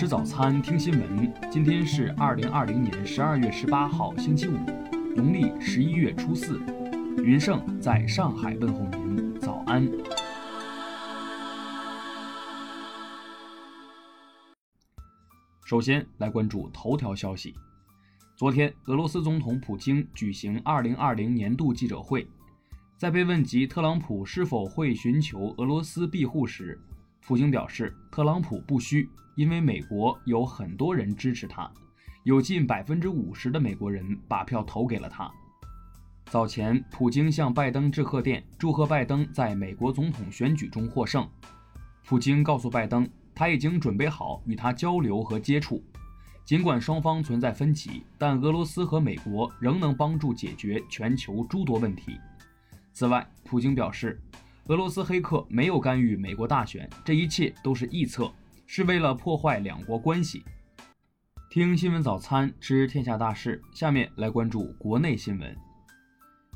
吃早餐，听新闻。今天是二零二零年十二月十八号，星期五，农历十一月初四。云盛在上海问候您，早安。首先来关注头条消息。昨天，俄罗斯总统普京举行二零二零年度记者会，在被问及特朗普是否会寻求俄罗斯庇护时，普京表示，特朗普不需，因为美国有很多人支持他，有近百分之五十的美国人把票投给了他。早前，普京向拜登致贺电，祝贺拜登在美国总统选举中获胜。普京告诉拜登，他已经准备好与他交流和接触，尽管双方存在分歧，但俄罗斯和美国仍能帮助解决全球诸多问题。此外，普京表示。俄罗斯黑客没有干预美国大选，这一切都是臆测，是为了破坏两国关系。听新闻早餐知天下大事，下面来关注国内新闻。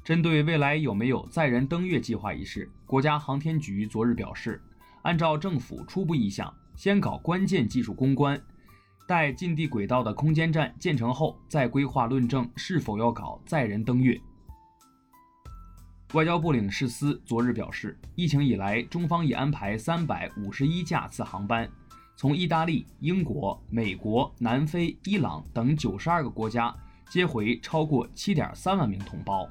针对未来有没有载人登月计划一事，国家航天局昨日表示，按照政府初步意向，先搞关键技术攻关，待近地轨道的空间站建成后，再规划论证是否要搞载人登月。外交部领事司昨日表示，疫情以来，中方已安排三百五十一架次航班，从意大利、英国、美国、南非、伊朗等九十二个国家接回超过七点三万名同胞。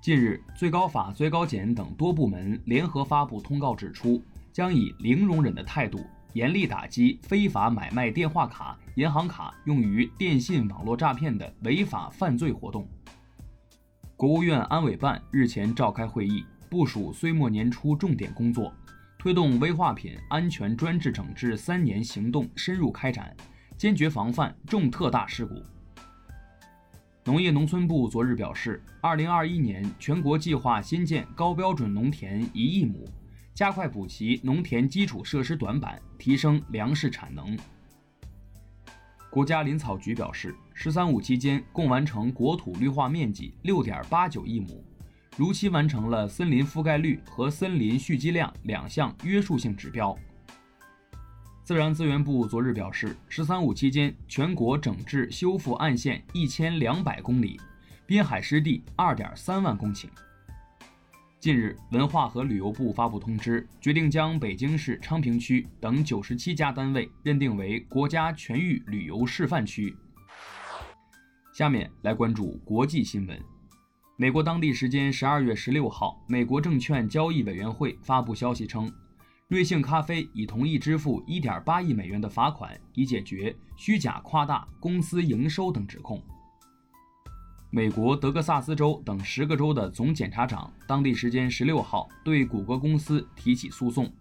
近日，最高法、最高检等多部门联合发布通告，指出将以零容忍的态度，严厉打击非法买卖电话卡、银行卡用于电信网络诈骗的违法犯罪活动。国务院安委办日前召开会议，部署岁末年初重点工作，推动危化品安全专治整治三年行动深入开展，坚决防范重特大事故。农业农村部昨日表示，二零二一年全国计划新建高标准农田一亿亩，加快补齐农田基础设施短板，提升粮食产能。国家林草局表示，“十三五”期间共完成国土绿化面积六点八九亿亩，如期完成了森林覆盖率和森林蓄积量两项约束性指标。自然资源部昨日表示，“十三五”期间全国整治修复岸线一千两百公里，滨海湿地二点三万公顷。近日，文化和旅游部发布通知，决定将北京市昌平区等九十七家单位认定为国家全域旅游示范区。下面来关注国际新闻。美国当地时间十二月十六号，美国证券交易委员会发布消息称，瑞幸咖啡已同意支付一点八亿美元的罚款，以解决虚假夸大公司营收等指控。美国德克萨斯州等十个州的总检察长，当地时间十六号对谷歌公司提起诉讼，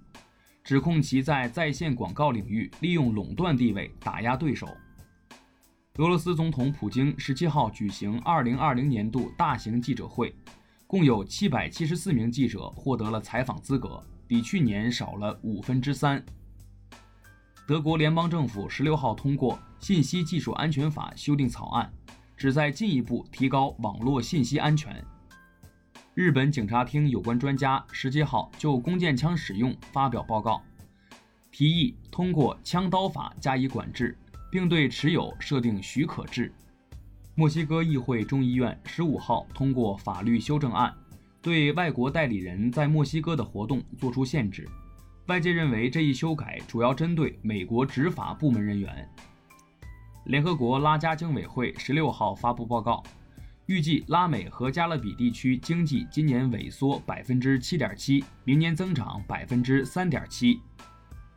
指控其在在线广告领域利用垄断地位打压对手。俄罗斯总统普京十七号举行二零二零年度大型记者会，共有七百七十四名记者获得了采访资格，比去年少了五分之三。德国联邦政府十六号通过《信息技术安全法》修订草案。旨在进一步提高网络信息安全。日本警察厅有关专家十七号就弓箭枪使用发表报告，提议通过枪刀法加以管制，并对持有设定许可制。墨西哥议会众议院十五号通过法律修正案，对外国代理人在墨西哥的活动作出限制。外界认为这一修改主要针对美国执法部门人员。联合国拉加经委会十六号发布报告，预计拉美和加勒比地区经济今年萎缩百分之七点七，明年增长百分之三点七。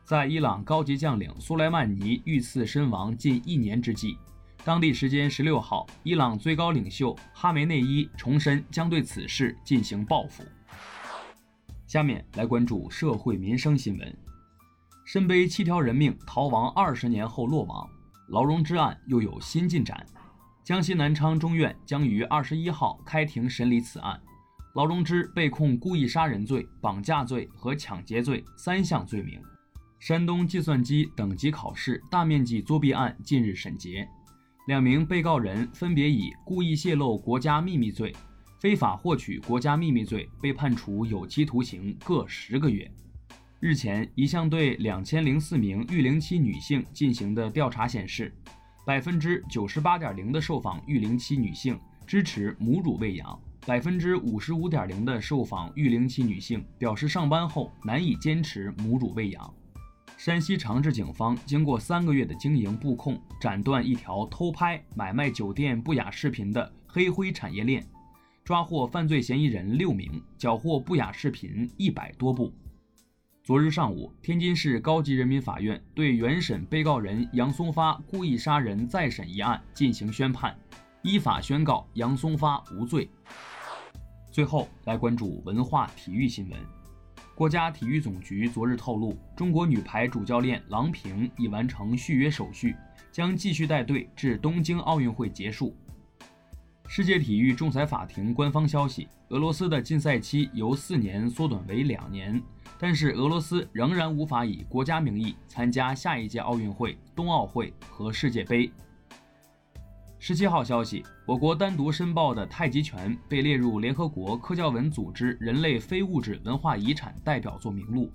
在伊朗高级将领苏莱曼尼遇刺身亡近一年之际，当地时间十六号，伊朗最高领袖哈梅内伊重申将对此事进行报复。下面来关注社会民生新闻：身背七条人命逃亡二十年后落网。劳荣枝案又有新进展，江西南昌中院将于二十一号开庭审理此案。劳荣枝被控故意杀人罪、绑架罪和抢劫罪三项罪名。山东计算机等级考试大面积作弊案近日审结，两名被告人分别以故意泄露国家秘密罪、非法获取国家秘密罪被判处有期徒刑各十个月。日前，一项对两千零四名育龄期女性进行的调查显示，百分之九十八点零的受访育龄期女性支持母乳喂养，百分之五十五点零的受访育龄期女性表示上班后难以坚持母乳喂养。山西长治警方经过三个月的经营布控，斩断一条偷拍、买卖酒店不雅视频的黑灰产业链，抓获犯罪嫌疑人六名，缴获不雅视频一百多部。昨日上午，天津市高级人民法院对原审被告人杨松发故意杀人再审一案进行宣判，依法宣告杨松发无罪。最后来关注文化体育新闻。国家体育总局昨日透露，中国女排主教练郎平已完成续约手续，将继续带队至东京奥运会结束。世界体育仲裁法庭官方消息，俄罗斯的禁赛期由四年缩短为两年。但是俄罗斯仍然无法以国家名义参加下一届奥运会、冬奥会和世界杯。十七号消息，我国单独申报的太极拳被列入联合国科教文组织人类非物质文化遗产代表作名录。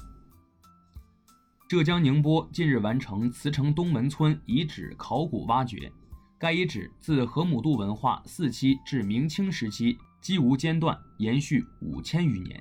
浙江宁波近日完成慈城东门村遗址考古挖掘，该遗址自河姆渡文化四期至明清时期几无间断，延续五千余年。